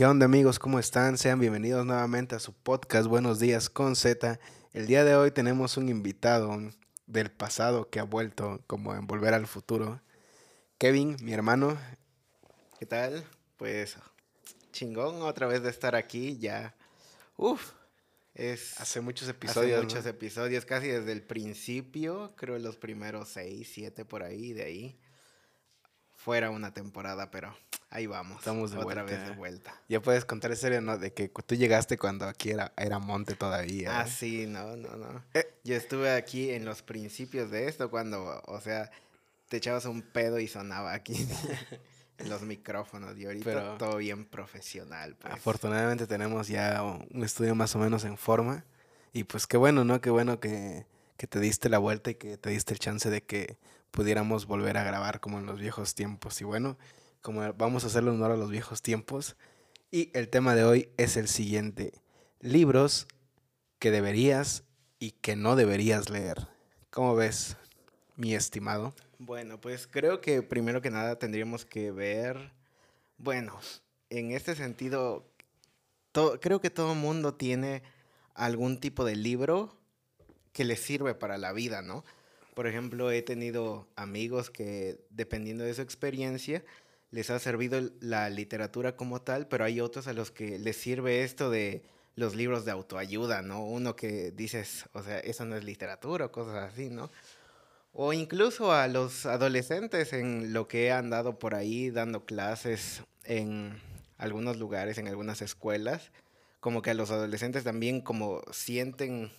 ¿Qué onda amigos? ¿Cómo están? Sean bienvenidos nuevamente a su podcast Buenos días con Z. El día de hoy tenemos un invitado del pasado que ha vuelto como en Volver al Futuro. Kevin, mi hermano. ¿Qué tal? Pues chingón otra vez de estar aquí ya. Uf, es... Hace muchos episodios. Hace muchos episodios, casi desde el principio, creo los primeros seis, siete por ahí, de ahí. Fuera una temporada, pero ahí vamos. Estamos de otra vuelta. vez de vuelta. Ya puedes contar esa serio, ¿no? De que tú llegaste cuando aquí era, era monte todavía. Ah, sí, no, no, no. Yo estuve aquí en los principios de esto cuando, o sea, te echabas un pedo y sonaba aquí en los micrófonos y ahorita Pero- todo bien profesional. pues. Afortunadamente tenemos ya un estudio más o menos en forma. Y pues qué bueno, ¿no? Qué bueno que, que te diste la vuelta y que te diste el chance de que pudiéramos volver a grabar como en los viejos tiempos. Y bueno, como vamos a hacerle honor a los viejos tiempos. Y el tema de hoy es el siguiente. Libros que deberías y que no deberías leer. ¿Cómo ves, mi estimado? Bueno, pues creo que primero que nada tendríamos que ver, bueno, en este sentido, creo que todo mundo tiene algún tipo de libro que le sirve para la vida, ¿no? Por ejemplo, he tenido amigos que, dependiendo de su experiencia, les ha servido la literatura como tal, pero hay otros a los que les sirve esto de los libros de autoayuda, ¿no? Uno que dices, o sea, eso no es literatura o cosas así, ¿no? O incluso a los adolescentes en lo que he andado por ahí dando clases en algunos lugares, en algunas escuelas, como que a los adolescentes también como sienten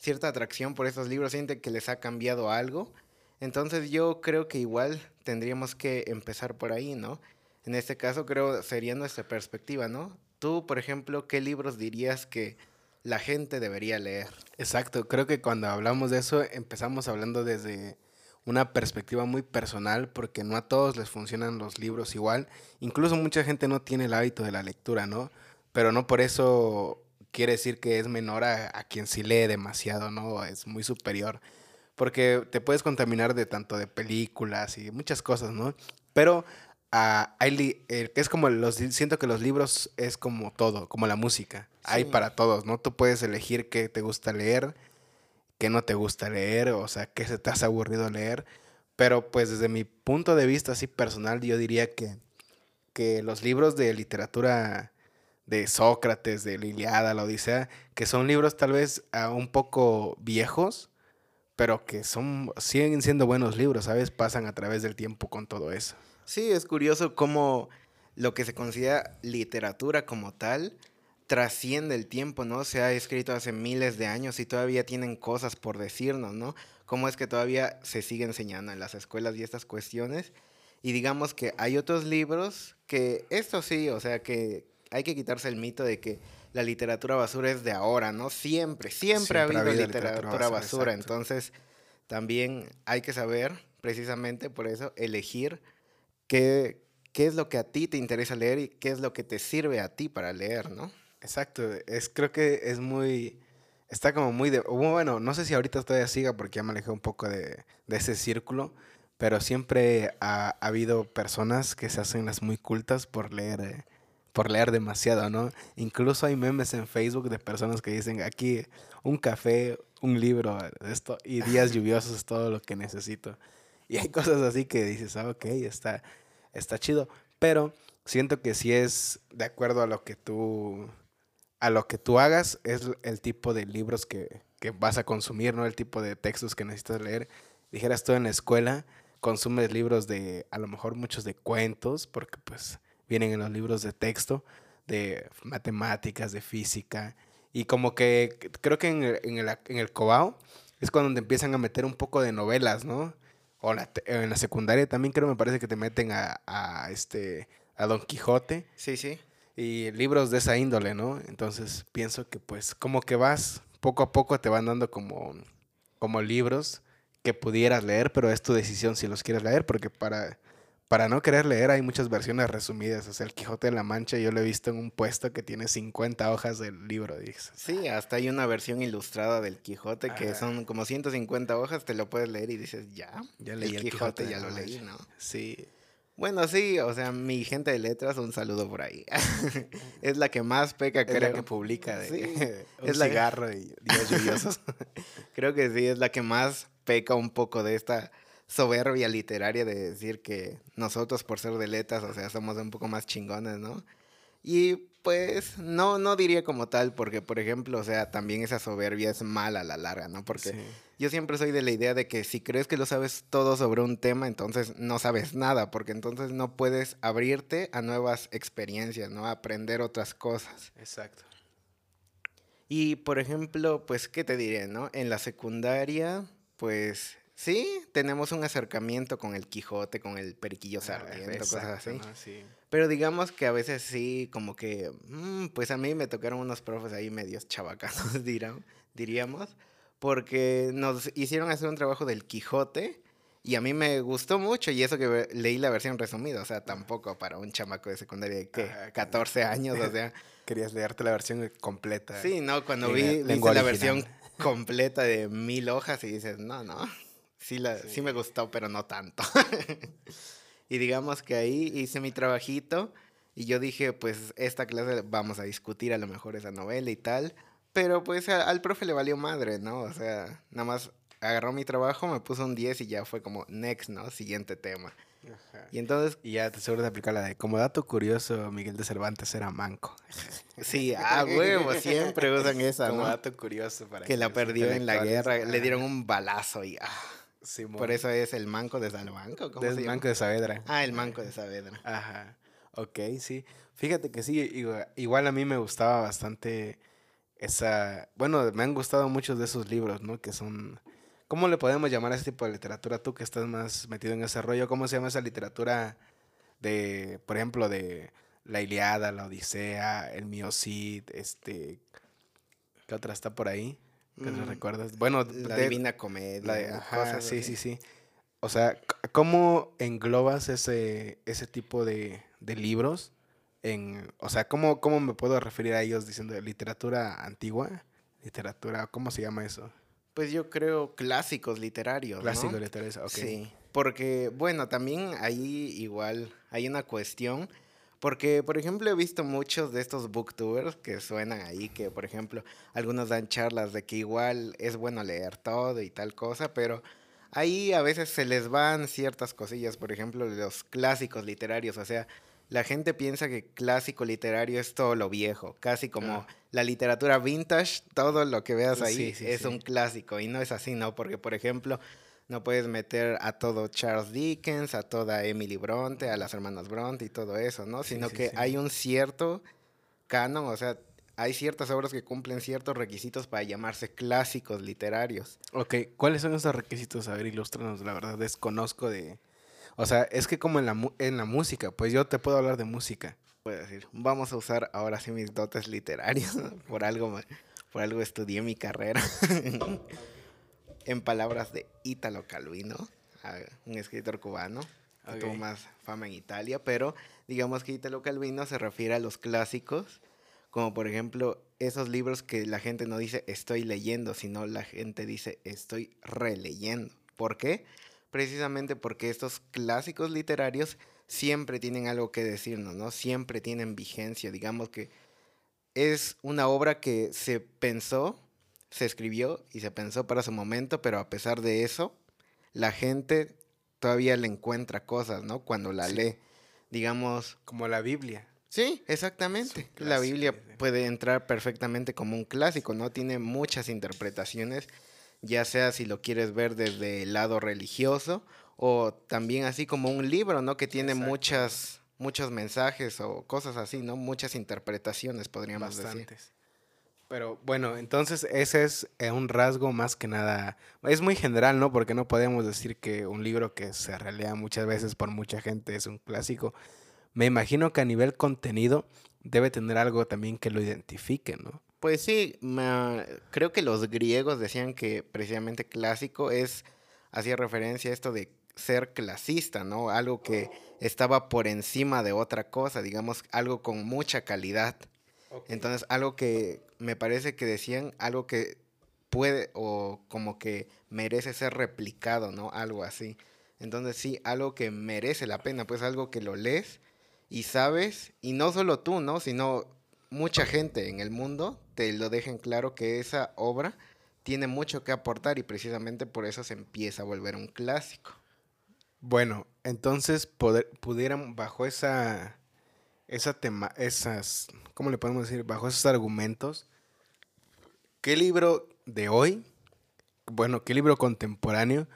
cierta atracción por estos libros, sienten que les ha cambiado algo. Entonces yo creo que igual tendríamos que empezar por ahí, ¿no? En este caso creo sería nuestra perspectiva, ¿no? Tú, por ejemplo, ¿qué libros dirías que la gente debería leer? Exacto, creo que cuando hablamos de eso empezamos hablando desde una perspectiva muy personal porque no a todos les funcionan los libros igual. Incluso mucha gente no tiene el hábito de la lectura, ¿no? Pero no por eso quiere decir que es menor a, a quien sí lee demasiado, ¿no? Es muy superior. Porque te puedes contaminar de tanto de películas y muchas cosas, ¿no? Pero ah, hay eh, es como los, siento que los libros es como todo, como la música. Hay para todos, ¿no? Tú puedes elegir qué te gusta leer, qué no te gusta leer, o sea, qué se te hace aburrido leer. Pero pues desde mi punto de vista así personal, yo diría que, que los libros de literatura de Sócrates, de la Iliada, la Odisea, que son libros tal vez ah, un poco viejos, pero que son siguen siendo buenos libros, ¿sabes? Pasan a través del tiempo con todo eso. Sí, es curioso cómo lo que se considera literatura como tal trasciende el tiempo, ¿no? Se ha escrito hace miles de años y todavía tienen cosas por decirnos, ¿no? Cómo es que todavía se sigue enseñando en las escuelas y estas cuestiones. Y digamos que hay otros libros que, esto sí, o sea, que hay que quitarse el mito de que la literatura basura es de ahora, ¿no? Siempre, siempre, ha habido, literatura, basura. Entonces, también hay que saber, precisamente por eso, elegir qué, qué es lo que a ti te interesa leer y qué es lo que te sirve a ti para leer, ¿no? Exacto, es, creo que es muy, está como muy de, bueno, no sé si ahorita todavía siga porque ya me alejé un poco de, de ese círculo, pero siempre ha, ha habido personas que se hacen las muy cultas por leer, eh, por leer demasiado, ¿no? Incluso hay memes en Facebook de personas que dicen aquí un café, un libro, esto, y días lluviosos es todo lo que necesito. Y hay cosas así que dices, ah, ok, está, está chido, pero siento que si es de acuerdo a lo que tú a lo que tú hagas es el tipo de libros que, que vas a consumir, ¿no? El tipo de textos que necesitas leer. Dijeras tú en la escuela, consumes libros de, a lo mejor muchos de cuentos, porque pues vienen en los libros de texto, de matemáticas, de física, y como que creo que en el, en el, en el Cobao es cuando te empiezan a meter un poco de novelas, ¿no? O la en la secundaria también creo, me parece que te meten a, a este, a Don Quijote Sí, sí. y libros de esa índole, ¿no? Entonces pienso que pues como que vas, poco a poco te van dando como, como libros que pudieras leer, pero es tu decisión si los quieres leer, porque para, para no querer leer hay muchas versiones resumidas. O sea, el Quijote de la Mancha yo lo he visto en un puesto que tiene 50 hojas del libro, dices. Sí, hasta hay una versión ilustrada del Quijote que son como 150 hojas, te lo puedes leer y dices, ya, Ya el leí Quijote, ya lo leí, ¿no? Sí. Bueno, sí, o sea, mi gente de letras, un saludo por ahí. es la que más peca, creo. Es la que publica de sí, un es cigarro y días lluviosos. creo que sí, es la que más peca un poco de esta soberbia literaria de decir que nosotros por ser de letras, o sea, somos un poco más chingones, ¿no? Y pues no, no diría como tal, porque por ejemplo, o sea, también esa soberbia es mala a la larga, ¿no? Porque yo siempre soy de la idea de que si crees que lo sabes todo sobre un tema, entonces no sabes nada, porque entonces no puedes abrirte a nuevas experiencias, ¿no? A aprender otras cosas. Exacto. Y por ejemplo, pues, ¿qué te diré, no? En la secundaria, pues Sí, tenemos un acercamiento con el Quijote, con el Periquillo ah, Sarmiento, cosas así. Pero digamos que a veces sí, como que, mm, pues a mí me tocaron unos profes ahí medios chavacanos, diríamos, porque nos hicieron hacer un trabajo del Quijote y a mí me gustó mucho y eso que leí la versión resumida, o sea, tampoco para un chamaco de secundaria de que 14 años, o sea. Querías leerte la versión completa. Sí, no, cuando vi la versión completa de mil hojas y dices, no, no Sí, la, sí. me gustó, pero no tanto. y digamos que ahí hice mi trabajito y yo dije, pues esta clase vamos a discutir a lo mejor esa novela y tal. Pero pues al profe le valió madre, ¿no? O sea, nada más agarró mi trabajo, me puso un 10 y ya fue como next, ¿no? Siguiente tema. Y entonces... Y ya te seguro de aplicar la de, como dato curioso, Miguel de Cervantes era manco. Sí, ah, huevo, siempre usan esa, como dato curioso para que... la perdió en la guerra, le dieron un balazo y... Ah. Por eso es el manco de Salamanca. ¿cómo el manco de Saavedra. Ah, el manco de Saavedra. Ajá. Ok, sí. Fíjate que sí, igual a mí me gustaba bastante esa... Bueno, me han gustado muchos de esos libros, ¿no? Que son... ¿Cómo le podemos llamar a ese tipo de literatura? Tú que estás más metido en ese rollo, ¿cómo se llama esa literatura de, por ejemplo, de la Iliada, la Odisea, el Miocid, este... ¿Qué otra está por ahí? ¿Qué te recuerdas? Bueno, la Divina Comedia. ajá, sí, sí, sí. O sea, ¿cómo englobas ese, ese tipo de, libros? En, o sea, ¿cómo, ¿cómo me puedo referir a ellos diciendo literatura antigua? Literatura, ¿cómo se llama eso? Pues yo creo clásicos literarios. Clásicos literarios, ok. Sí, porque, bueno, también ahí igual hay una cuestión porque, por ejemplo, he visto muchos de estos booktubers que suenan ahí, que, por ejemplo, algunos dan charlas de que igual es bueno leer todo y tal cosa, pero ahí a veces se les van ciertas cosillas, por ejemplo, los clásicos literarios, o sea, la gente piensa que clásico literario es todo lo viejo, casi como la literatura vintage, todo lo que veas ahí es un clásico, y no es así, ¿no? Porque, por ejemplo, no puedes meter a todo Charles Dickens, a toda Emily Bronte, a las hermanas Bronte y todo eso, ¿no? Sino que hay un cierto canon, o sea, hay ciertas obras que cumplen ciertos requisitos para llamarse clásicos literarios. Ok, ¿cuáles son esos requisitos? A ver, ilústranos, la verdad, desconozco de... O sea, es que como en la, en la música, pues yo te puedo hablar de música. Puedo decir, vamos a usar ahora sí mis dotes literarios, por algo, por algo estudié mi carrera. en palabras de Italo Calvino, un escritor cubano que tuvo más fama en Italia, pero digamos que Italo Calvino se refiere a los clásicos, como por ejemplo esos libros que la gente no dice estoy leyendo, sino la gente dice estoy releyendo. ¿Por qué? Precisamente porque estos clásicos literarios siempre tienen algo que decirnos, ¿no? Siempre tienen vigencia, digamos que es una obra que se pensó se escribió y se pensó para su momento, pero a pesar de eso, la gente todavía le encuentra cosas, ¿no? Cuando la lee, digamos... Como la Biblia. Sí, exactamente. la Biblia puede entrar perfectamente como un clásico, ¿no? Tiene muchas interpretaciones, ya sea si lo quieres ver desde el lado religioso o también así como un libro, ¿no? Que tiene muchas, muchos mensajes o cosas así, ¿no? Muchas interpretaciones, podríamos decir. Pero bueno, entonces ese es eh, un rasgo más que nada, es muy general, ¿no? Porque no podemos decir que un libro que se relea muchas veces por mucha gente es un clásico. Me imagino que a nivel contenido debe tener algo también que lo identifique, ¿no? Pues sí, creo que los griegos decían que precisamente clásico es, hacía referencia a esto de ser clasista, ¿no? Algo que estaba por encima de otra cosa, digamos, algo con mucha calidad. Entonces, algo que me parece que decían, algo que puede o como que merece ser replicado, ¿no? Algo así. Entonces sí, algo que merece la pena, pues algo que lo lees y sabes, y no solo tú, ¿no? Sino mucha gente en el mundo te lo dejen claro que esa obra tiene mucho que aportar y precisamente por eso se empieza a volver un clásico. Bueno, entonces poder, pudieran bajo esa, esa tema, esas, ¿cómo le podemos decir? Bajo esos argumentos, ¿qué libro de hoy, bueno, qué libro contemporáneo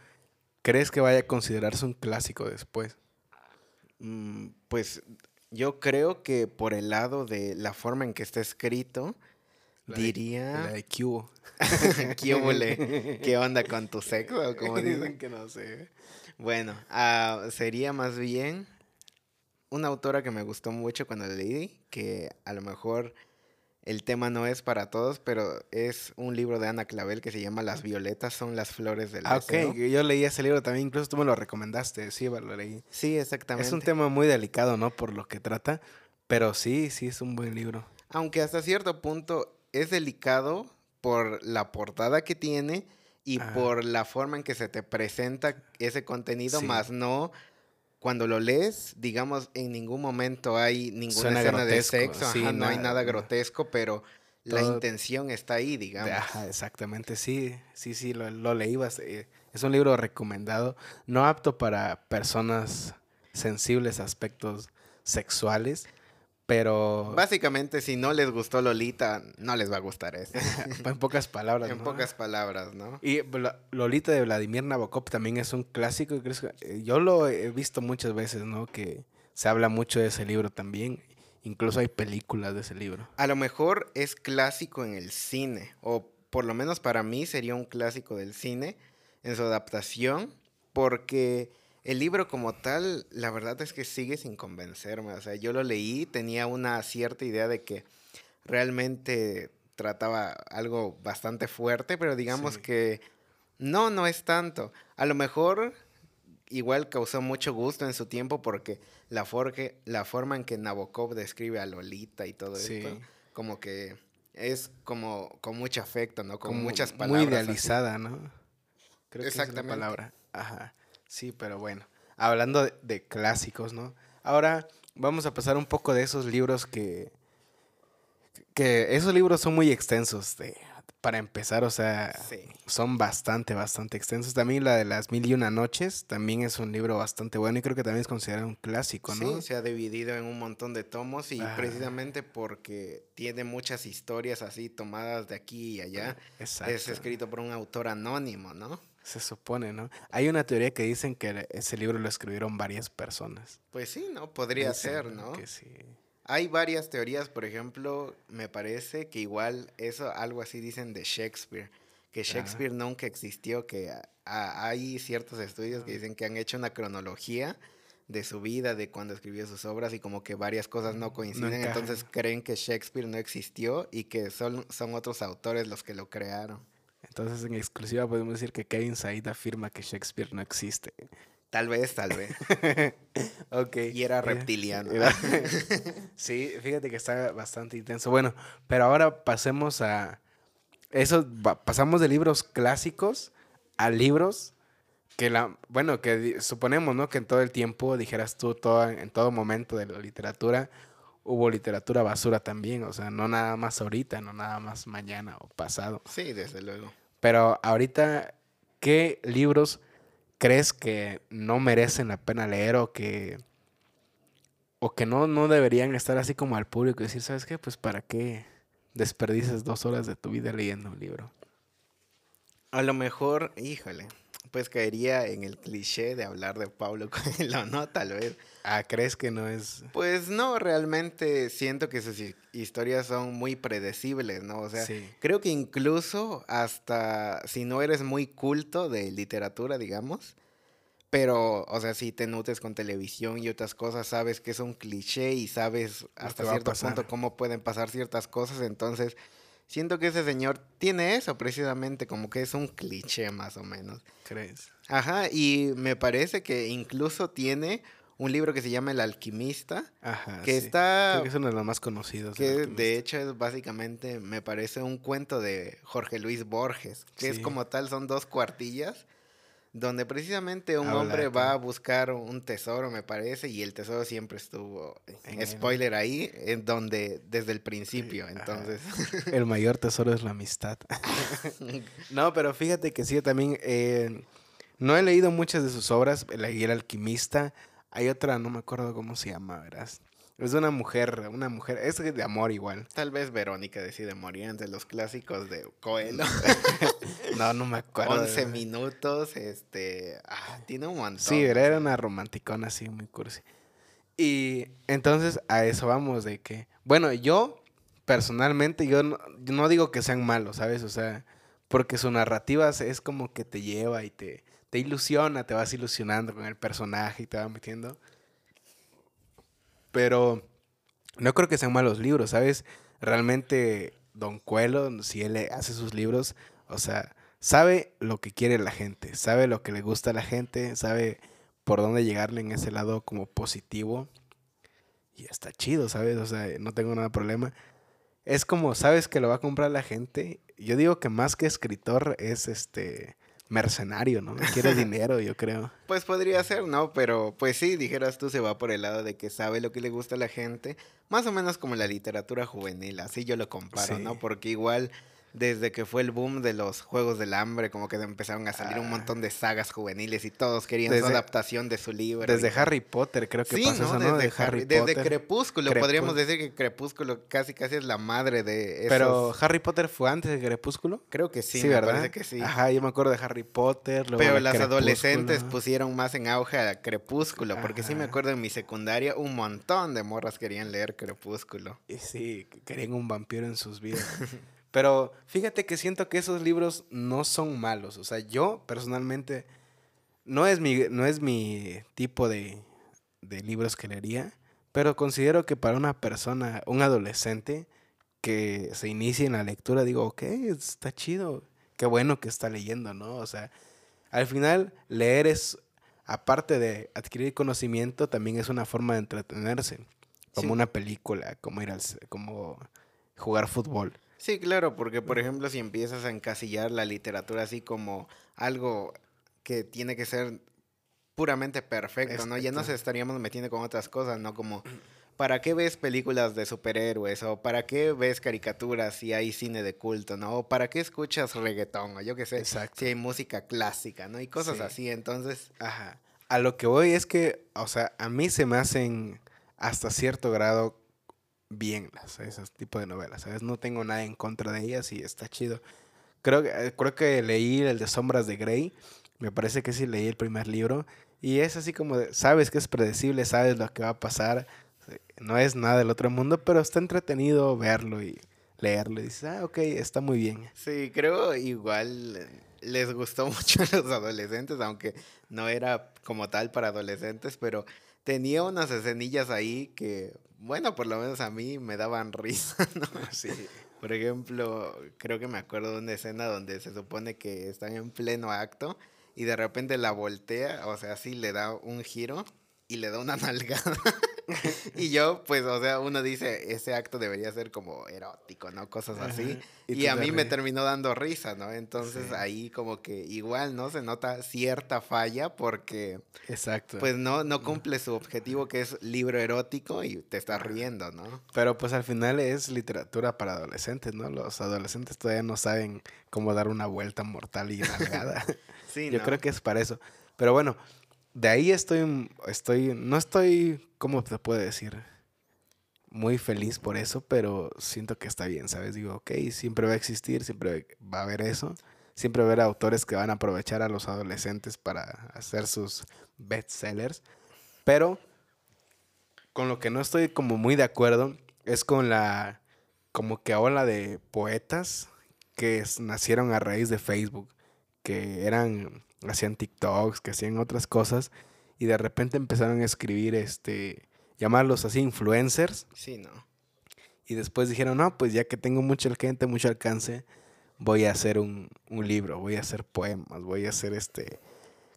crees que vaya a considerarse un clásico después? Mm, pues yo creo que por el lado de la forma en que está escrito, diría... la de Cubo. ¿Qué, ¿Qué onda con tu sexo? Como dicen que no sé. Bueno, ah, sería más bien una autora que me gustó mucho cuando la leí, que a lo mejor el tema no es para todos, pero es un libro de Ana Clavel que se llama Las violetas son las flores del ah, ok, yo leí ese libro también, incluso tú me lo recomendaste, sí, lo leí. Sí, exactamente. Es un tema muy delicado, ¿no? Por lo que trata, pero sí, sí es un buen libro. Aunque hasta cierto punto es delicado por la portada que tiene y por la forma en que se te presenta ese contenido, más no cuando lo lees, digamos, en ningún momento hay ninguna escena de sexo, no hay nada grotesco, pero la intención está ahí, digamos. Ajá, exactamente, sí, sí, sí, lo, lo leí. Eh, es un libro recomendado, no apto para personas sensibles a aspectos sexuales, pero. Básicamente, si no les gustó Lolita, no les va a gustar eso. en pocas palabras. En pocas palabras, ¿no? Y Lolita de Vladimir Nabokov también es un clásico. Yo lo he visto muchas veces, ¿no? Que se habla mucho de ese libro también. Incluso hay películas de ese libro. A lo mejor es clásico en el cine, o por lo menos para mí sería un clásico del cine en su adaptación, porque el libro como tal, la verdad es que sigue sin convencerme. O sea, yo lo leí, tenía una cierta idea de que realmente trataba algo bastante fuerte, pero digamos que no, no es tanto. A lo mejor igual causó mucho gusto en su tiempo porque la, la forma en que Nabokov describe a Lolita y todo esto, como que es como con mucho afecto, ¿no? Con muchas palabras. Muy idealizada, ¿no? Creo Exactamente. Que es la palabra. Ajá. Sí, pero bueno, hablando de, clásicos, ¿no? Ahora vamos a pasar un poco de esos libros que, que esos libros son muy extensos, de, para empezar, o sea, son bastante, bastante extensos. También la de las mil y una noches, también es un libro bastante bueno y creo que también es considerado un clásico, ¿no? Sí, se ha dividido en un montón de tomos y precisamente porque tiene muchas historias así tomadas de aquí y allá, es escrito por un autor anónimo, ¿no? Se supone, ¿no? Hay una teoría que dicen que ese libro lo escribieron varias personas. Pues sí, ¿no? Podría ser, ¿no? Que sí. Hay varias teorías, por ejemplo, me parece que igual eso, algo así dicen de Shakespeare, que Shakespeare nunca existió, que hay ciertos estudios que ah. dicen que han hecho una cronología de su vida, de cuando escribió sus obras y como que varias cosas no coinciden, entonces creen que Shakespeare no existió y que son, son otros autores los que lo crearon. Entonces, en exclusiva podemos decir que Kevin Said afirma que Shakespeare no existe. Tal vez, tal vez. ok. Y era reptiliano. sí, fíjate que está bastante intenso. Bueno, pero ahora pasemos a... Eso, pasamos de libros clásicos a libros que la... Bueno, que suponemos, ¿no? Que en todo el tiempo, dijeras tú, todo, en todo momento de la literatura, hubo literatura basura también, o sea, no nada más ahorita, no nada más mañana o pasado. Sí, desde luego. Pero ahorita, ¿qué libros crees que no merecen la pena leer o que o que no, no deberían estar así como al público y decir, ¿sabes qué? Pues para qué desperdices dos horas de tu vida leyendo un libro. A lo mejor, híjole, pues caería en el cliché de hablar de Pablo Coelho, ¿no? Tal vez. Ah, ¿crees que no es...? Pues no, realmente siento que sus historias son muy predecibles, ¿no? O sea, creo que incluso hasta si no eres muy culto de literatura, digamos, pero, o sea, si te nutres con televisión y otras cosas, sabes que es un cliché y sabes hasta cierto punto cómo pueden pasar ciertas cosas, entonces siento que ese señor tiene eso precisamente, como que es un cliché más o menos. ¿Crees? Ajá, y me parece que incluso tiene un libro que se llama El alquimista, Ajá, que está... Creo que es uno de los más conocidos. Que de hecho es básicamente, me parece un cuento de Jorge Luis Borges, que es como tal, son dos cuartillas donde precisamente un hombre va a buscar un tesoro, me parece, y el tesoro siempre estuvo, en spoiler ahí, en donde desde el principio, entonces. El mayor tesoro es la amistad. no, pero fíjate que sí, también eh, no he leído muchas de sus obras, El alquimista, hay otra, no me acuerdo cómo se llama, verás. Es una mujer, una mujer, es de amor igual. Tal vez Verónica decide morir entre los clásicos de Coelho. no, no me acuerdo. 11 minutos, este, ah, tiene un montón. Sí, era una romanticona así, muy cursi. Y entonces a eso vamos de que, bueno, yo personalmente, yo no, no digo que sean malos, ¿sabes? O sea, porque su narrativa es como que te lleva y te, te ilusiona, te vas ilusionando con el personaje y te va metiendo. Pero no creo que sean malos libros, ¿sabes? Realmente Don Cuelo, si él hace sus libros, o sea, sabe lo que quiere la gente, sabe lo que le gusta a la gente, sabe por dónde llegarle en ese lado como positivo. Y está chido, ¿sabes? O sea, no tengo nada problema. Es como, sabes que lo va a comprar la gente. Yo digo que más que escritor es este mercenario, ¿no? Quiere dinero, yo creo. Pues podría ser, ¿no? Pero pues sí, dijeras tú, se va por el lado de que sabe lo que le gusta a la gente, más o menos como la literatura juvenil, así yo lo comparo, ¿no? Porque igual desde que fue el boom de los Juegos del Hambre, como que empezaron a salir un ah. montón de sagas juveniles y todos querían su adaptación de su libro. Desde Harry Potter, creo que pasó eso, ¿no? Desde, Harry, desde Crepúsculo, podríamos decir que Crepúsculo casi casi es la madre de esos... Pero Harry Potter fue antes de Crepúsculo? Creo que sí, sí me ¿verdad? que sí. Ajá, yo me acuerdo de Harry Potter. Pero las adolescentes pusieron más en auge a Crepúsculo, porque sí me acuerdo en mi secundaria un montón de morras querían leer Crepúsculo. Y sí, querían un vampiro en sus vidas. Pero fíjate que siento que esos libros no son malos. O sea, yo personalmente no es mi, no es mi tipo de, de libros que leería, pero considero que para una persona, un adolescente que se inicie en la lectura, digo, ok, está chido, qué bueno que está leyendo, ¿no? O sea, al final leer es, aparte de adquirir conocimiento, también es una forma de entretenerse, como una película, como ir al, como jugar fútbol. Sí, claro, porque por ejemplo si empiezas a encasillar la literatura así como algo que tiene que ser puramente perfecto, ¿no? Ya nos estaríamos metiendo con otras cosas, ¿no? Como, ¿para qué ves películas de superhéroes? ¿O para qué ves caricaturas si hay cine de culto, ¿no? ¿O para qué escuchas reggaetón? O yo qué sé, Exacto. si hay música clásica, ¿no? Y cosas así, entonces... Ajá. A lo que voy es que, o sea, a mí se me hacen hasta cierto grado bien las, esos tipos de novelas, ¿sabes? No tengo nada en contra de ellas y está chido. Creo, eh, creo que leí el de Sombras de Grey, me parece que sí leí el primer libro y es así como, sabes que es predecible, sabes lo que va a pasar, no es nada del otro mundo, pero está entretenido verlo y leerlo y dices, ah, ok, está muy bien. Sí, creo igual les gustó mucho a los adolescentes, aunque no era como tal para adolescentes, pero tenía unas escenillas ahí que bueno, por lo menos a mí me daban risa, ¿no? Sí. Por ejemplo, creo que me acuerdo de una escena donde se supone que están en pleno acto y de repente la voltea, o sea, sí le da un giro y le da una nalgada. y yo, pues, o sea, uno dice, ese acto debería ser como erótico, ¿no? Cosas así. Y, a mí me terminó dando risa, ¿no? Entonces ahí como que igual, ¿no? Se nota cierta falla porque... Exacto. Pues no, no cumple su objetivo que es libro erótico y te estás riendo, ¿no? Pero pues al final es literatura para adolescentes, ¿no? Los adolescentes todavía no saben cómo dar una vuelta mortal y nalgada. sí, Yo creo que es para eso. Pero bueno, de ahí estoy, estoy, no estoy, ¿cómo te puede decir? Muy feliz por eso, pero siento que está bien, ¿sabes? Digo, ok, siempre va a existir, siempre va a haber eso. Siempre va a haber autores que van a aprovechar a los adolescentes para hacer sus bestsellers. Pero con lo que no estoy como muy de acuerdo es con la, como que ola de poetas que nacieron a raíz de Facebook, que eran hacían TikToks, que hacían otras cosas y de repente empezaron a escribir, este, llamarlos así influencers. Sí, ¿no? Y después dijeron, no, pues ya que tengo mucha gente, mucho alcance, voy a hacer un, un libro, voy a hacer poemas, voy a hacer este,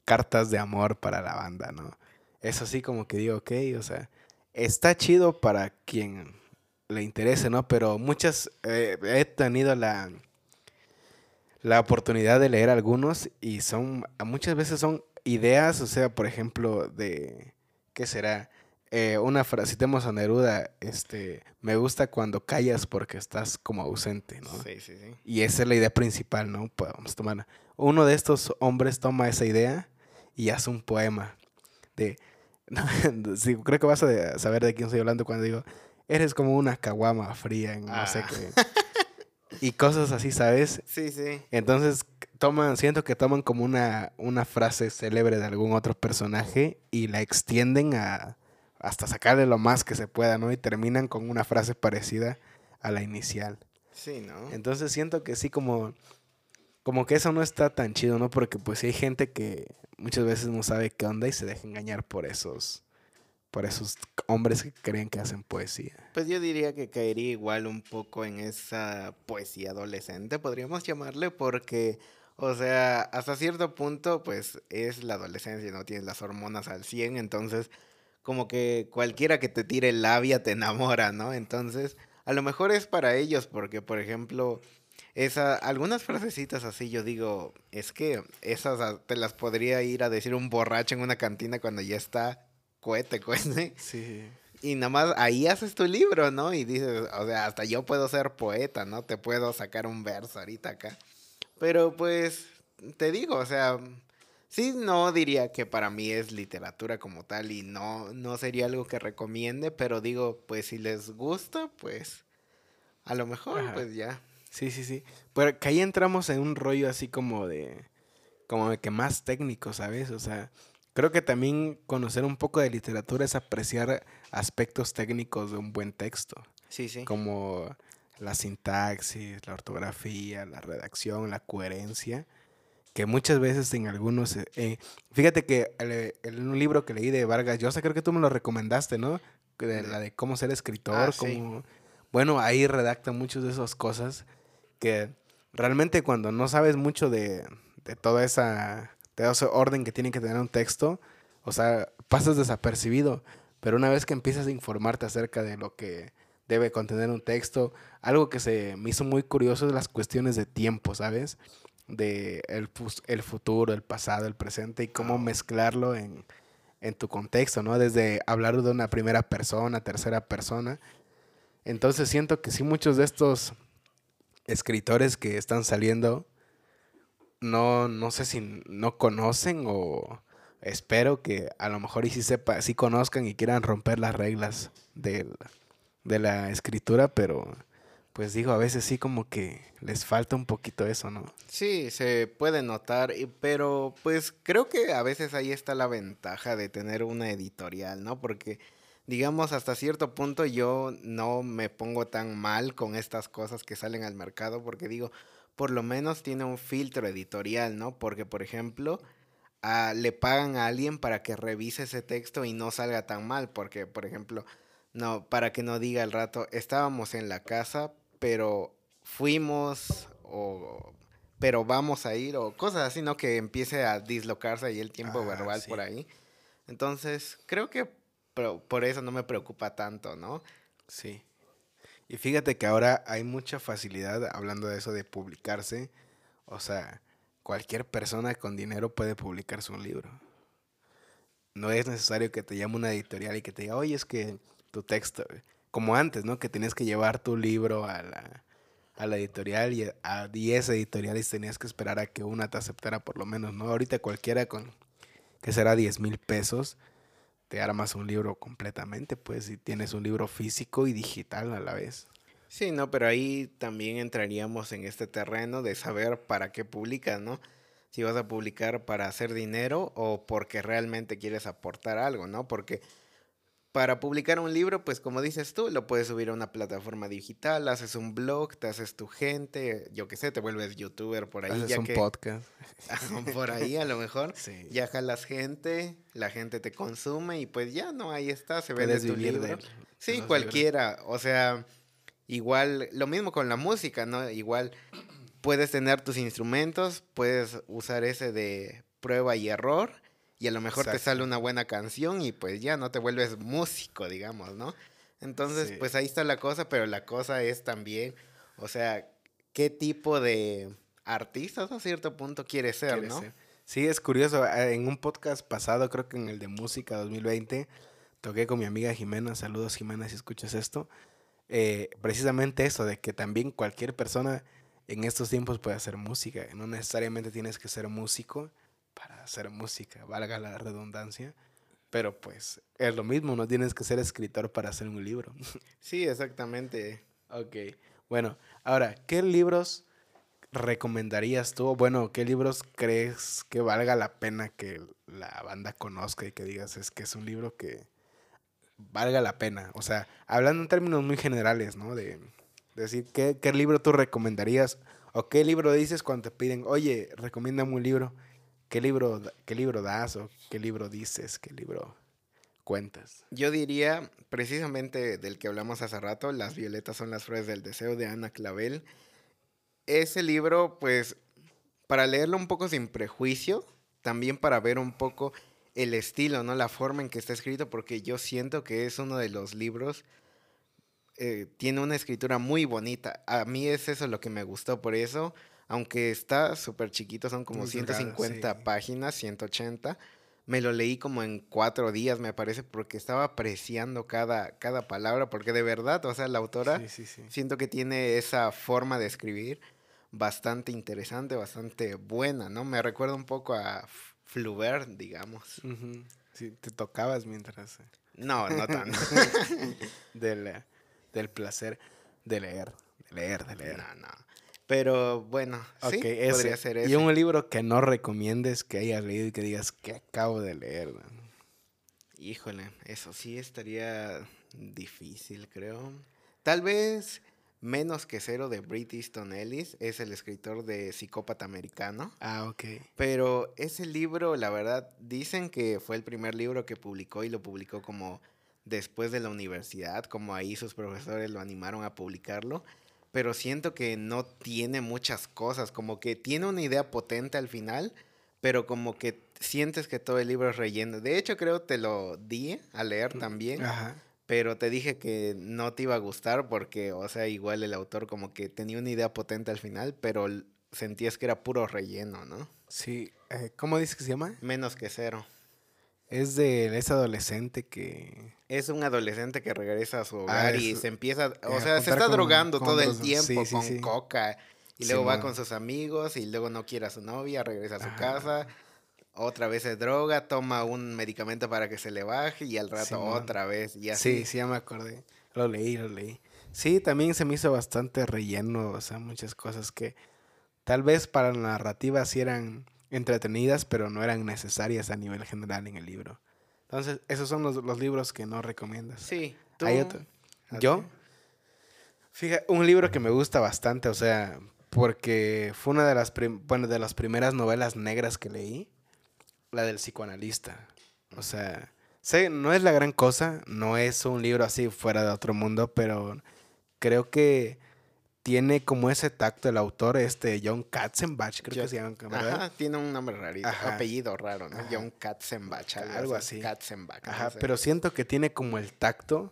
cartas de amor para la banda, ¿no? Es así como que digo, ok, o sea, está chido para quien le interese, ¿no? Pero muchas, eh, he tenido la, la oportunidad de leer algunos y son, muchas veces son ideas, o sea, por ejemplo, de, ¿qué será? Eh, una frase, citemos a Neruda, este, me gusta cuando callas porque estás como ausente, ¿no? Sí, sí, sí. Y esa es la idea principal, ¿no? Pues vamos a tomar. Uno de estos hombres toma esa idea y hace un poema de... sí, creo que vas a saber de quién estoy hablando cuando digo, eres como una caguama fría en no sé ah. qué. Y cosas así, ¿sabes? Sí, sí. Entonces, toman, siento que toman como una, una frase célebre de algún otro personaje y la extienden a hasta sacarle lo más que se pueda, ¿no? Y terminan con una frase parecida a la inicial. Sí, ¿no? Entonces siento que sí como como que eso no está tan chido, ¿no? Porque pues hay gente que muchas veces no sabe qué onda y se deja engañar por esos por esos hombres que creen que hacen poesía. Pues yo diría que caería igual un poco en esa poesía adolescente, podríamos llamarle, porque o sea, hasta cierto punto, pues es la adolescencia, no tienes las hormonas al 100, entonces como que cualquiera que te tire labia te enamora, ¿no? Entonces, a lo mejor es para ellos, porque por ejemplo, esa, algunas frasecitas así yo digo, es que esas te las podría ir a decir un borracho en una cantina cuando ya está cohete, cohete. Sí. Y nada más ahí haces tu libro, ¿no? Y dices, o sea, hasta yo puedo ser poeta, ¿no? Te puedo sacar un verso ahorita acá. Pero pues, te digo, o sea, sí, no diría que para mí es literatura como tal y no, no sería algo que recomiende, pero digo, pues si les gusta, pues a lo mejor, pues ya. Sí, sí, sí. Pero que ahí entramos en un rollo así como de, como de que más técnico, ¿sabes? O sea, creo que también conocer un poco de literatura es apreciar aspectos técnicos de un buen texto. Sí, sí. Como la sintaxis, la ortografía, la redacción, la coherencia, que muchas veces en algunos... Eh, eh, fíjate que en un libro que leí de Vargas Llosa, creo que tú me lo recomendaste, ¿no? De, la de cómo ser escritor, ah, Bueno, ahí redacta muchas de esas cosas que realmente cuando no sabes mucho de, de toda esa... de ese orden que tiene que tener un texto, o sea, pasas desapercibido, pero una vez que empiezas a informarte acerca de lo que debe contener un texto. Algo que se me hizo muy curioso es las cuestiones de tiempo, ¿sabes? De el, el futuro, el pasado, el presente y cómo mezclarlo en, en tu contexto, ¿no? Desde hablar de una primera persona, tercera persona. Entonces siento que sí muchos de estos escritores que están saliendo no, no sé si no conocen o espero que a lo mejor y sí sepa, sí conozcan y quieran romper las reglas del, de la escritura, pero pues digo, a veces sí como que les falta un poquito eso, ¿no? Sí, se puede notar, pero pues creo que a veces ahí está la ventaja de tener una editorial, ¿no? Porque digamos hasta cierto punto yo no me pongo tan mal con estas cosas que salen al mercado porque digo, por lo menos tiene un filtro editorial, ¿no? Porque por ejemplo, le pagan a alguien para que revise ese texto y no salga tan mal, porque por ejemplo, no, para que no diga el rato, estábamos en la casa, pero fuimos o pero vamos a ir o cosas así, ¿no? Que empiece a dislocarse ahí el tiempo ah, verbal por ahí. Entonces, creo que por eso no me preocupa tanto, ¿no? Sí. Y fíjate que ahora hay mucha facilidad hablando de eso de publicarse. O sea, cualquier persona con dinero puede publicarse un libro. No es necesario que te llame una editorial y que te diga, oye, es que tu texto, como antes, ¿no? Que tenías que llevar tu libro a la, a la editorial y a 10 editoriales tenías que esperar a que una te aceptara por lo menos, ¿no? Ahorita cualquiera con, que será 10 mil pesos, te armas un libro completamente, pues, si tienes un libro físico y digital a la vez. Sí, no, pero ahí también entraríamos en este terreno de saber para qué publicas, ¿no? Si vas a publicar para hacer dinero o porque realmente quieres aportar algo, ¿no? Porque para publicar un libro, pues como dices tú, lo puedes subir a una plataforma digital, haces un blog, te haces tu gente, yo qué sé, te vuelves youtuber por ahí. Haces ya un podcast. por ahí a lo mejor. Sí. Ya jalas gente, la gente te consume y pues ya, no, ahí está, se vende tu libro. sí, cualquiera, o sea, igual, lo mismo con la música, ¿no? Igual puedes tener tus instrumentos, puedes usar ese de prueba y error y a lo mejor te sale una buena canción y pues ya no te vuelves músico, digamos, ¿no? Entonces, pues ahí está la cosa, pero la cosa es también, o sea, qué tipo de artista a cierto punto quiere ser, ¿no? Sí, es curioso. Eh, en un podcast pasado, creo que en el de Música 2020, toqué con mi amiga Jimena. Saludos, Jimena, si escuchas esto. Eh, precisamente eso, de que también cualquier persona en estos tiempos puede hacer música. No necesariamente tienes que ser músico para hacer música, valga la redundancia. Pero pues es lo mismo, no tienes que ser escritor para hacer un libro. Sí, exactamente. ok. Bueno, ahora, ¿qué libros recomendarías tú? Bueno, ¿qué libros crees que valga la pena que la banda conozca y que digas es que es un libro que valga la pena? O sea, hablando en términos muy generales, ¿no? De, decir, ¿qué, ¿qué, libro tú recomendarías? ¿O qué libro dices cuando te piden, oye, recomiéndame un libro? ¿Qué libro, qué libro das o qué libro dices? ¿Qué libro cuentas? Yo diría, precisamente del que hablamos hace rato, Las violetas son las flores del deseo de Ana Clavel ese libro, pues, para leerlo un poco sin prejuicio, también para ver un poco el estilo, ¿no? La forma en que está escrito, porque yo siento que es uno de los libros, eh, tiene una escritura muy bonita. A mí es eso lo que me gustó, por eso, aunque está súper chiquito, son como 150 páginas, 180, me lo leí como en cuatro días, me parece, porque estaba apreciando cada, cada palabra, porque de verdad, o sea, la autora, siento que tiene esa forma de escribir bastante interesante, bastante buena, ¿no? Me recuerda un poco a Flaubert, digamos. Sí, te tocabas mientras... Eh. No, no tanto. del, del placer de leer, de leer, de leer. No, no. Pero bueno, sí, podría ser eso. Y un libro que no recomiendes que hayas leído y que digas que acabo de leer. Híjole, eso sí estaría difícil, creo. Tal vez Menos que cero de Brit Easton Ellis es el escritor de Psicópata Americano. Ah, ok. Pero ese libro, la verdad, dicen que fue el primer libro que publicó y lo publicó como después de la universidad, como ahí sus profesores lo animaron a publicarlo. Pero siento que no tiene muchas cosas, como que tiene una idea potente al final, pero como que sientes que todo el libro es relleno. De hecho, creo te lo di a leer mm, también. Ajá pero te dije que no te iba a gustar porque, o sea, igual el autor como que tenía una idea potente al final, pero sentías que era puro relleno, ¿no? Sí, eh, ¿cómo dices que se llama? Menos que cero. Es de ese adolescente que... Es un adolescente que regresa a su ah, hogar y se empieza, o sea, se está drogando todo el tiempo con coca y luego va con sus amigos y luego no quiere a su novia, regresa a su casa otra vez se droga, toma un medicamento para que se le baje y al rato otra vez y así. Sí, sí, ya me acordé. Lo leí, lo leí. Sí, también se me hizo bastante relleno, o sea, muchas cosas que tal vez para la narrativa sí eran entretenidas, pero no eran necesarias a nivel general en el libro. Entonces, esos son los, libros que no recomiendas. Sí. ¿Hay otro? ¿Yo? Fíjate, un libro que me gusta bastante, o sea, porque fue una de las, bueno, de las primeras novelas negras que leí la del psicoanalista. O sea, sé, no es la gran cosa, no es un libro así fuera de otro mundo, pero creo que tiene como ese tacto el autor, este John Katzenbach, creo que se llama. Ajá, tiene un nombre rarito, apellido raro, ¿no? John Katzenbach, algo, así. Katzenbach. Ajá, pero siento que tiene como el tacto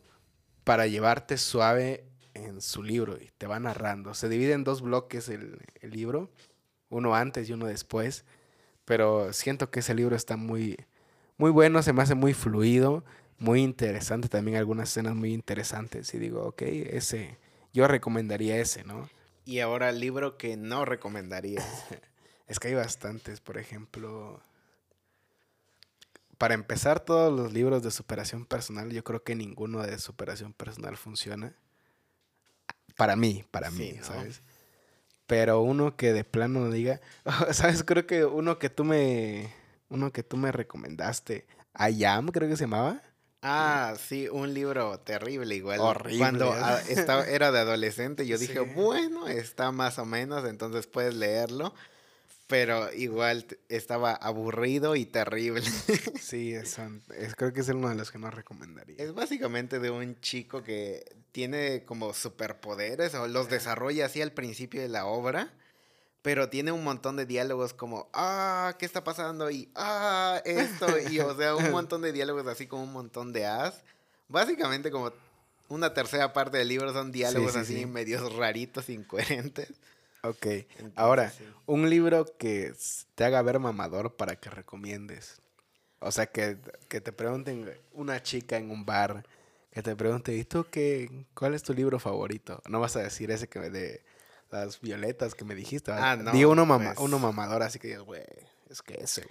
para llevarte suave en su libro y te va narrando. Se divide en dos bloques el, el libro, uno antes y uno después. Pero siento que ese libro está muy, muy bueno, se me hace muy fluido, muy interesante, también algunas escenas muy interesantes. Y digo, ok, ese, yo recomendaría ese, ¿no? Y ahora el libro que no recomendaría. es que hay bastantes, por ejemplo. Para empezar, todos los libros de superación personal, yo creo que ninguno de superación personal funciona. Para mí, para mí, ¿sabes? pero uno que de plano no diga, sabes, creo que uno que tú me uno que tú me recomendaste, Ayam creo que se llamaba. Ah, sí, un libro terrible igual. Horrible. Cuando estaba, era de adolescente, yo dije, bueno, está más o menos, entonces puedes leerlo. Pero igual estaba aburrido y terrible. Sí, es, creo que es uno de los que no recomendaría. Es básicamente de un chico que tiene como superpoderes o los desarrolla así al principio de la obra, pero tiene un montón de diálogos como, ah, ¿qué está pasando? Y, ah, esto, y o sea, un montón de diálogos así como un montón de as. Básicamente como una tercera parte del libro son diálogos así medios raritos, incoherentes. Ok. Ahora, un libro que te haga ver mamador para que recomiendes. O sea, que, que, te pregunten una chica en un bar, que te pregunte, ¿y tú qué? ¿Cuál es tu libro favorito? No vas a decir ese que de las violetas que me dijiste. Ah, no. Digo uno, pues uno mamador, así que güey, es que ese,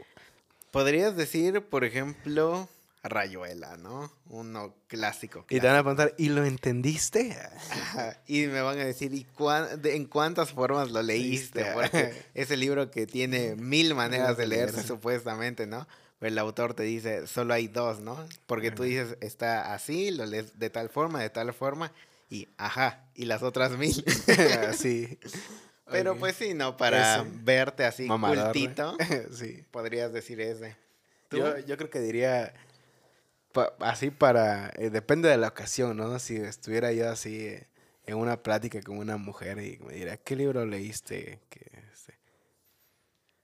Podrías decir, por ejemplo, Rayuela, ¿no? Uno clásico, Y te van a preguntar, ¿y lo entendiste? y me van a decir, ¿y en cuántas formas lo leíste? Porque es el libro que tiene mil maneras de leerse, supuestamente, ¿no? Pero el autor te dice, solo hay dos, ¿no? Porque tú dices, está así, lo lees de tal forma, de tal forma, y ajá, y las otras mil. sí. Pero pues sí, ¿no? Para verte así cultito, sí. podrías decir ese. Yo, yo creo que diría así para, eh, depende de la ocasión, ¿no? Si estuviera yo así eh, en una plática con una mujer y me diría, ¿qué libro leíste? Que, este,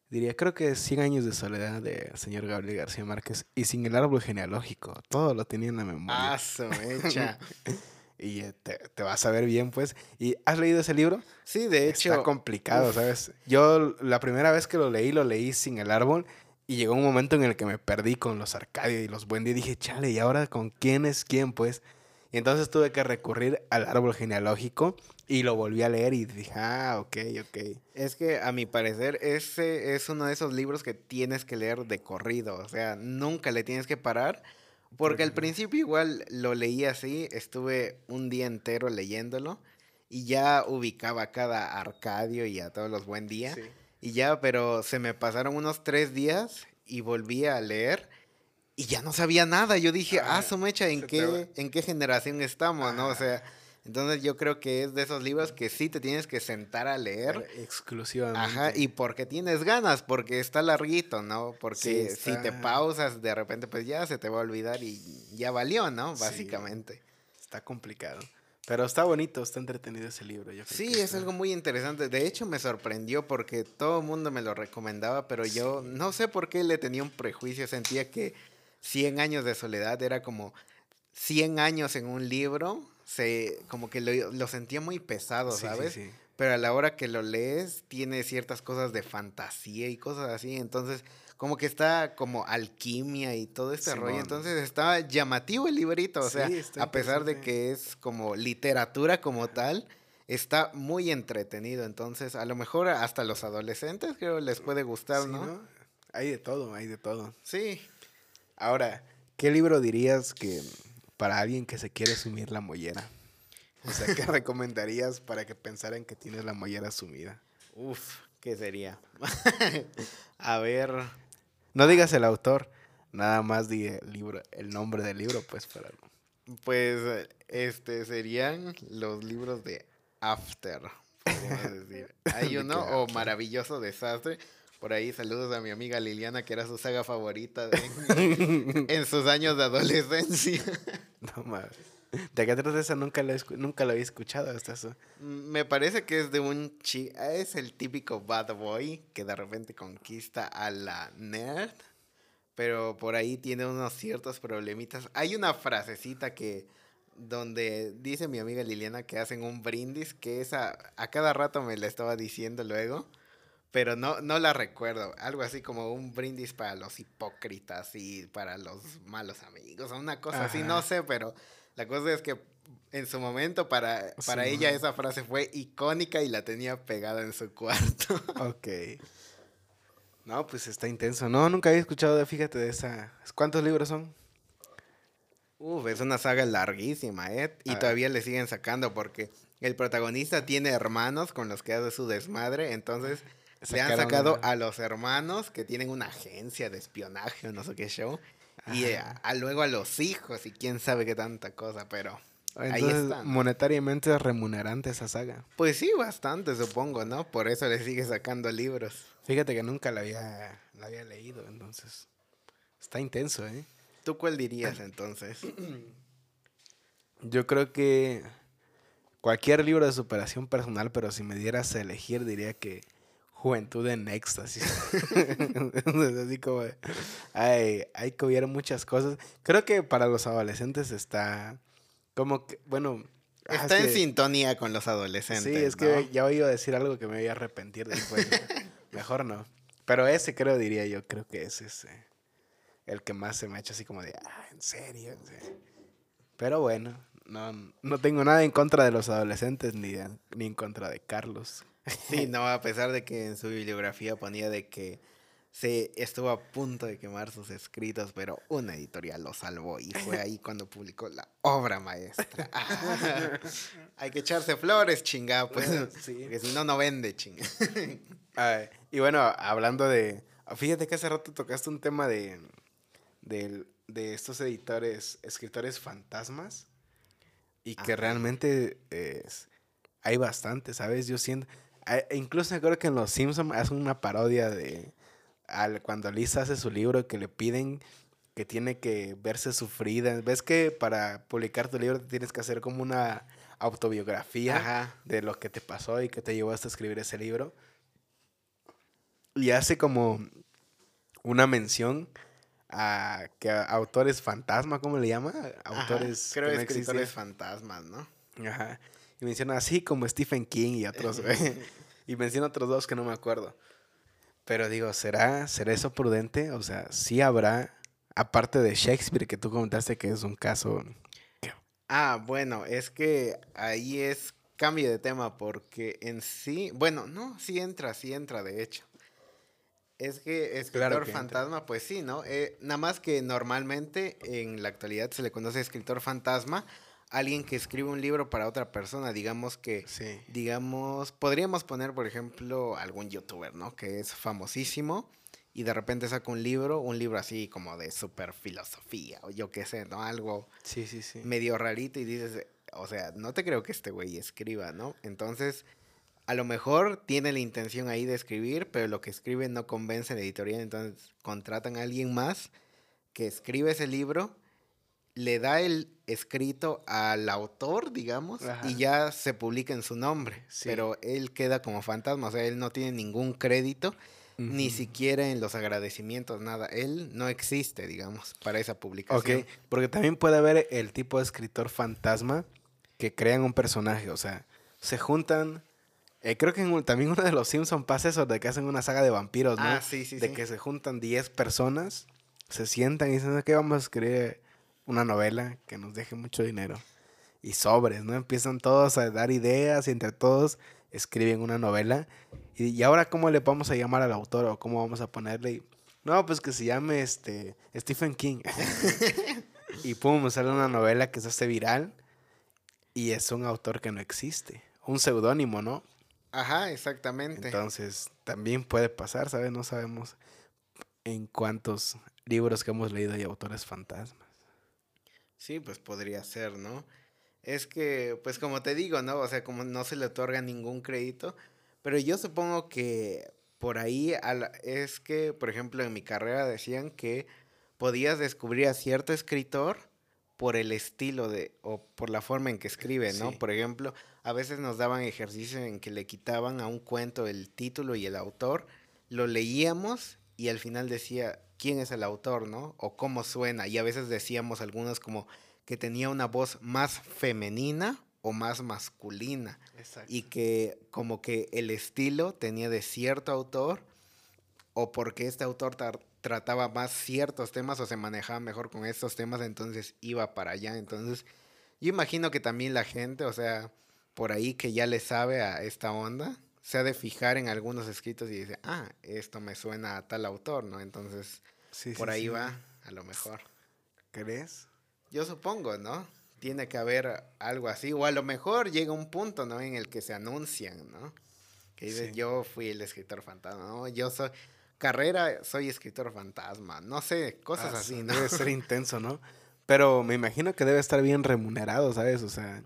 diría, creo que 100 años de soledad de señor Gabriel García Márquez y sin el árbol genealógico, todo lo tenía en la memoria. Ah, su mecha. y eh, te, te, vas a ver bien, pues. ¿Y has leído ese libro? Sí, de hecho. Está complicado, ¿sabes? Yo la primera vez que lo leí, lo leí sin el árbol y llegó un momento en el que me perdí con los Arcadio y los Buendía y dije, chale, ¿y ahora con quién es quién, pues? Y entonces tuve que recurrir al árbol genealógico y lo volví a leer y dije, ah, ok, ok. Es que a mi parecer ese es uno de esos libros que tienes que leer de corrido, o sea, nunca le tienes que parar, porque al principio igual lo leí así, estuve un día entero leyéndolo y ya ubicaba a cada Arcadio y a todos los Buen Día. Y ya, pero se me pasaron unos tres días y volví a leer y ya no sabía nada. Yo dije, ah, ah mecha, ¿en qué, ¿en qué generación estamos? ¿no? O sea, entonces yo creo que es de esos libros que sí te tienes que sentar a leer. Exclusivamente. Ajá, y porque tienes ganas, porque está larguito, ¿no? Porque si te pausas, de repente pues ya se te va a olvidar y ya valió, ¿no? Básicamente. Está complicado. Pero está bonito, está entretenido ese libro. sí, es algo muy interesante. De hecho, me sorprendió porque todo el mundo me lo recomendaba, pero yo no sé por qué le tenía un prejuicio. Sentía que 100 años de soledad era como 100 años en un libro. Se, como que lo, sentía muy pesado, ¿sabes? Pero a la hora que lo lees, tiene ciertas cosas de fantasía y cosas así. Entonces, como que está como alquimia y todo este rollo. Entonces está llamativo el librito, o sea, a pesar de que es como literatura como tal, está muy entretenido. Entonces, a lo mejor hasta los adolescentes creo les puede gustar, ¿no? Hay de todo, hay de todo. Sí. Ahora, ¿qué libro dirías que para alguien que se quiere sumir la mollera? O sea, ¿qué recomendarías para que pensaran que tienes la mollera sumida? Uf, ¿qué sería? a ver, no digas el autor, nada más di el libro, el nombre del libro, pues para. Pues este serían los libros de After, decir. Hay uno, o Maravilloso Desastre. Por ahí saludos a mi amiga Liliana, que era su saga favorita en, sus años de adolescencia. No mames. ¿De qué trata esa? Nunca lo, nunca lo había escuchado hasta eso. Me parece que es de un chi... Es el típico bad boy que de repente conquista a la nerd. Pero por ahí tiene unos ciertos problemitas. Hay una frasecita que... Donde dice mi amiga Liliana que hacen un brindis. Que esa... A cada rato me la estaba diciendo luego. Pero no, no la recuerdo. Algo así como un brindis para los hipócritas y para los malos amigos. Una cosa así, no sé, pero la cosa es que en su momento para, para ella esa frase fue icónica y la tenía pegada en su cuarto. ok. No, pues está intenso. No, nunca había escuchado, de, fíjate, de esa... ¿Cuántos libros son? Uf, es una saga larguísima, ¿eh? Y todavía le siguen sacando porque el protagonista tiene hermanos con los que hace su desmadre, entonces le han sacado a los hermanos que tienen una agencia de espionaje o no sé qué show. Y a, luego a los hijos y quién sabe qué tanta cosa, pero ahí está. Monetariamente es remunerante esa saga. Pues sí, bastante, supongo, ¿no? Por eso le sigue sacando libros. Fíjate que nunca la había, la había leído, entonces. Está intenso, ¿eh? ¿Tú cuál dirías entonces? Yo creo que cualquier libro de superación personal, pero si me dieras a elegir, diría que juventud en éxtasis. Así como, hay, hay que ver muchas cosas. Creo que para los adolescentes está como que, bueno, Ah, Está es en que- sintonía con los adolescentes. Sí, es ¿no? que ya oí decir algo que me voy a arrepentir después. Mejor no. Pero ese creo, diría yo, creo que ese es el que más se me ha hecho así como de, ah, en serio. en serio?". Pero bueno, no, no tengo nada en contra de los adolescentes ni, de- ni en contra de Carlos. Sí, no, a pesar de que en su bibliografía ponía de que se estuvo a punto de quemar sus escritos, pero una editorial lo salvó y fue ahí cuando publicó la obra maestra. Ah, hay que echarse flores, chinga, pues, Sí. porque si no, no vende, chinga. Ay, y bueno, hablando de. Fíjate que hace rato tocaste un tema de. del- de estos editores, escritores fantasmas. Y que realmente es- hay bastante, ¿sabes? Yo siento. A- incluso me acuerdo que en Los Simpsons hacen una parodia de. Al, cuando Lisa hace su libro que le piden que tiene que verse sufrida. ¿Ves que para publicar tu libro tienes que hacer como una autobiografía? Ajá. de lo que te pasó y que te llevó hasta escribir ese libro. Y hace como una mención a que a autores fantasma, ¿cómo le llama? Autores Ajá, creo que no escritores fantasmas, ¿no? Ajá. Y menciona así como Stephen King y otros, güey. Y menciona otros dos que no me acuerdo. Pero digo, ¿será, ¿será eso prudente? O sea, sí habrá, aparte de Shakespeare, que tú comentaste que es un caso... Ah, bueno, es que ahí es cambio de tema porque en sí, bueno, no, sí entra, sí entra, de hecho. Es que escritor Claro que entra. fantasma, pues sí, ¿no? Eh, nada más que normalmente en la actualidad se le conoce escritor fantasma, alguien que escribe un libro para otra persona, digamos que, Sí. digamos, podríamos poner, por ejemplo, algún youtuber, ¿no? Que es famosísimo y de repente saca un libro, un libro así como de super filosofía o yo qué sé, ¿no? Algo Sí, sí, sí. medio rarito y dices, o sea, no te creo que este güey escriba, ¿no? Entonces, a lo mejor tiene la intención ahí de escribir, pero lo que escribe no convence a la editorial, entonces contratan a alguien más que escribe ese libro, le da el escrito al autor, digamos, Ajá. y ya se publica en su nombre, Sí. pero él queda como fantasma, o sea, él no tiene ningún crédito, ni siquiera en los agradecimientos, nada, él no existe, digamos, para esa Ok, publicación. porque también puede haber el tipo de escritor fantasma que crean un personaje, o sea, se juntan. eh, creo que en un- también uno de los Simpsons pasa eso de que hacen una saga de vampiros, ¿no? Ah, sí, sí, de sí. que se juntan 10 personas, se sientan y dicen que vamos a escribir una novela que nos deje mucho dinero. Y sobres, ¿no? Empiezan todos a dar ideas y entre todos escriben una novela. Y, y ahora, ¿cómo le vamos a llamar al autor o cómo vamos a ponerle? Y, No, pues que se llame este Stephen King. y pum, sale una novela que se hace viral y es un autor que no existe. Un seudónimo, ¿no? Ajá, exactamente. Entonces, también puede pasar, ¿sabes? No sabemos en cuántos libros que hemos leído hay autores fantasmas. Sí, pues podría ser, ¿no? Es que, pues como te digo, ¿no? O sea, como no se le otorga ningún crédito, pero yo supongo que por ahí la- es que, por ejemplo, en mi carrera decían que podías descubrir a cierto escritor por el estilo de, o por la forma en que escribe, ¿no? Sí. Por ejemplo, a veces nos daban ejercicios en que le quitaban a un cuento el título y el autor, lo leíamos y al final decía quién es el autor, ¿no? O cómo suena. Y a veces decíamos algunos como que tenía una voz más femenina o más masculina. Exacto. Y que como que el estilo tenía de cierto autor o porque este autor trataba más ciertos temas o se manejaba mejor con estos temas, entonces iba para allá. Entonces, yo imagino que también la gente, o sea, por ahí que ya le sabe a esta onda, se ha de fijar en algunos escritos y dice, ah, esto me suena a tal autor, ¿no? Entonces, Sí, por sí, ahí sí. va, a lo mejor. ¿Crees? Yo supongo, ¿no? Tiene que haber algo así, o a lo mejor llega un punto, ¿no? En el que se anuncian, ¿no? Que dices, yo fui el escritor fantasma, ¿no? Yo soy, carrera, soy escritor fantasma, no sé, cosas Ah, así, sí, ¿no? Debe ser intenso, ¿no? Pero me imagino que debe estar bien remunerado, ¿sabes? O sea,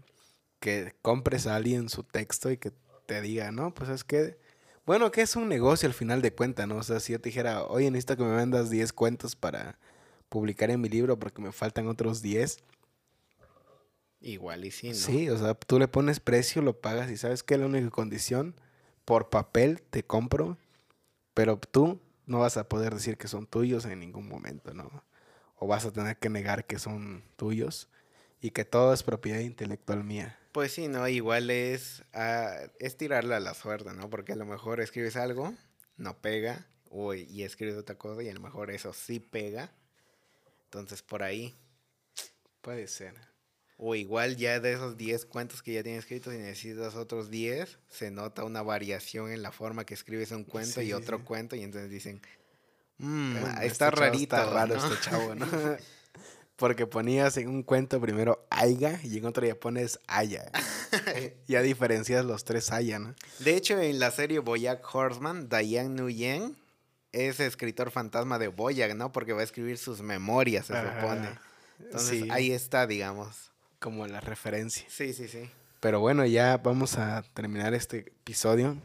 que compres a alguien su texto y que te diga, no, pues es que, bueno, que es un negocio al final de cuentas, ¿no? O sea, si yo te dijera, oye, necesito que me vendas 10 cuentos para publicar en mi libro porque me faltan otros 10. Igual y sí, ¿no? Sí, o sea, tú le pones precio, lo pagas y sabes que la única condición, por papel te compro, pero tú no vas a poder decir que son tuyos en ningún momento, ¿no? O vas a tener que negar que son tuyos y que todo es propiedad intelectual mía. Pues sí, no, igual es, ah, es tirarle a la suerte, ¿no? Porque a lo mejor escribes algo, no pega, o, y escribes otra cosa y a lo mejor eso sí pega. Entonces por ahí. Puede ser. O igual ya de esos 10 cuentos que ya tienes escritos y necesitas otros 10, se nota una variación en la forma que escribes un cuento y otro sí. cuento y entonces dicen, "Mm, Mm, está este rarito. Está raro ¿no? este chavo, ¿no? Porque ponías en un cuento primero Aiga y en otro ya pones Aya. ya diferencias los tres Aya, ¿no? De hecho, en la serie Boyack Horseman, Diane Nguyen es escritor fantasma de Boyack, ¿no? Porque va a escribir sus memorias, se supone. Entonces Sí, ahí está, digamos. como la referencia. Sí, sí, sí. Pero bueno, ya vamos a terminar este episodio.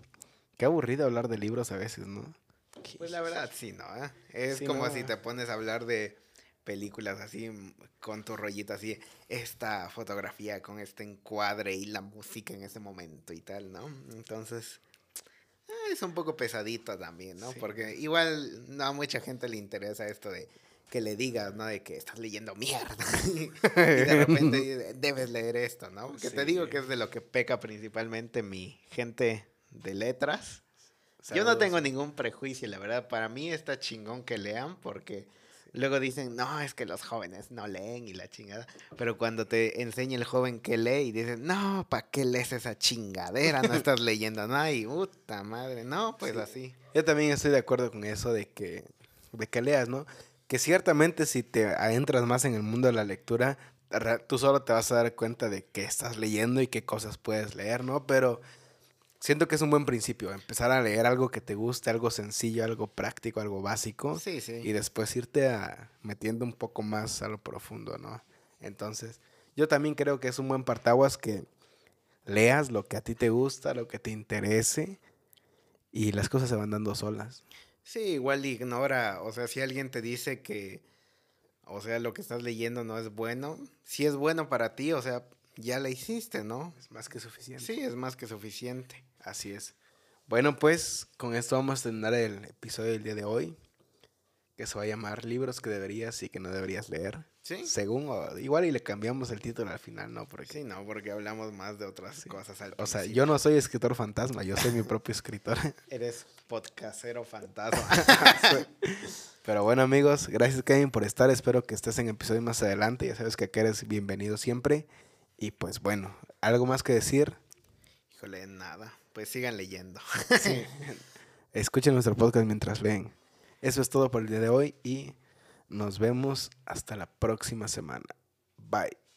Qué aburrido hablar de libros a veces, ¿no? Pues la verdad, sí, ¿no? ¿Eh? Es Sí, como no. si te pones a hablar de películas así, mm, con tu rollito así, esta fotografía con este encuadre y la música en ese momento y tal, ¿no? Entonces, eh, es un poco pesadito también, ¿no? Sí. Porque igual no a mucha gente le interesa esto de que le digas, ¿no? De que estás leyendo mierda. y de repente debes leer esto, ¿no? Que te digo Sí. que es de lo que peca principalmente mi gente de letras. Yo no Saludos. tengo ningún prejuicio, la verdad. Para mí está chingón que lean porque luego dicen, no, es que los jóvenes no leen y la chingada. Pero cuando te enseña el joven que lee y dicen, no, ¿para qué lees esa chingadera? No estás leyendo nada y puta madre. No, pues Sí. así. Yo también estoy de acuerdo con eso de que, de que leas, ¿no? Que ciertamente si te adentras más en el mundo de la lectura, tú solo te vas a dar cuenta de qué estás leyendo y qué cosas puedes leer, ¿no? Pero siento que es un buen principio, empezar a leer algo que te guste, algo sencillo, algo práctico, algo básico, Sí, sí. y después irte a, metiendo un poco más a lo profundo, ¿no? Entonces, yo también creo que es un buen partaguas que leas lo que a ti te gusta, lo que te interese, y las cosas se van dando solas. Sí, igual ignora. O sea, si alguien te dice que, o sea, lo que estás leyendo no es bueno, si es bueno para ti, o sea, ya la hiciste, ¿no? Es más que suficiente. Sí, es más que suficiente. Así es. Bueno, pues con esto vamos a terminar el episodio del día de hoy, que se va a llamar Libros que deberías y que no deberías leer. Sí. Según, o igual y le cambiamos el título al final, ¿no? Porque, Sí, no, porque hablamos más de otras Sí. cosas al o sea, yo no soy escritor fantasma, yo soy mi propio escritor. Eres podcastero fantasma. Pero bueno, amigos, gracias Kevin por estar. Espero que estés en episodios más adelante. Ya sabes que aquí eres bienvenido siempre. Y pues bueno, ¿algo más que decir? Híjole, nada. Pues sigan leyendo. Escuchen nuestro podcast mientras leen. Eso es todo por el día de hoy y nos vemos hasta la próxima semana. Bye.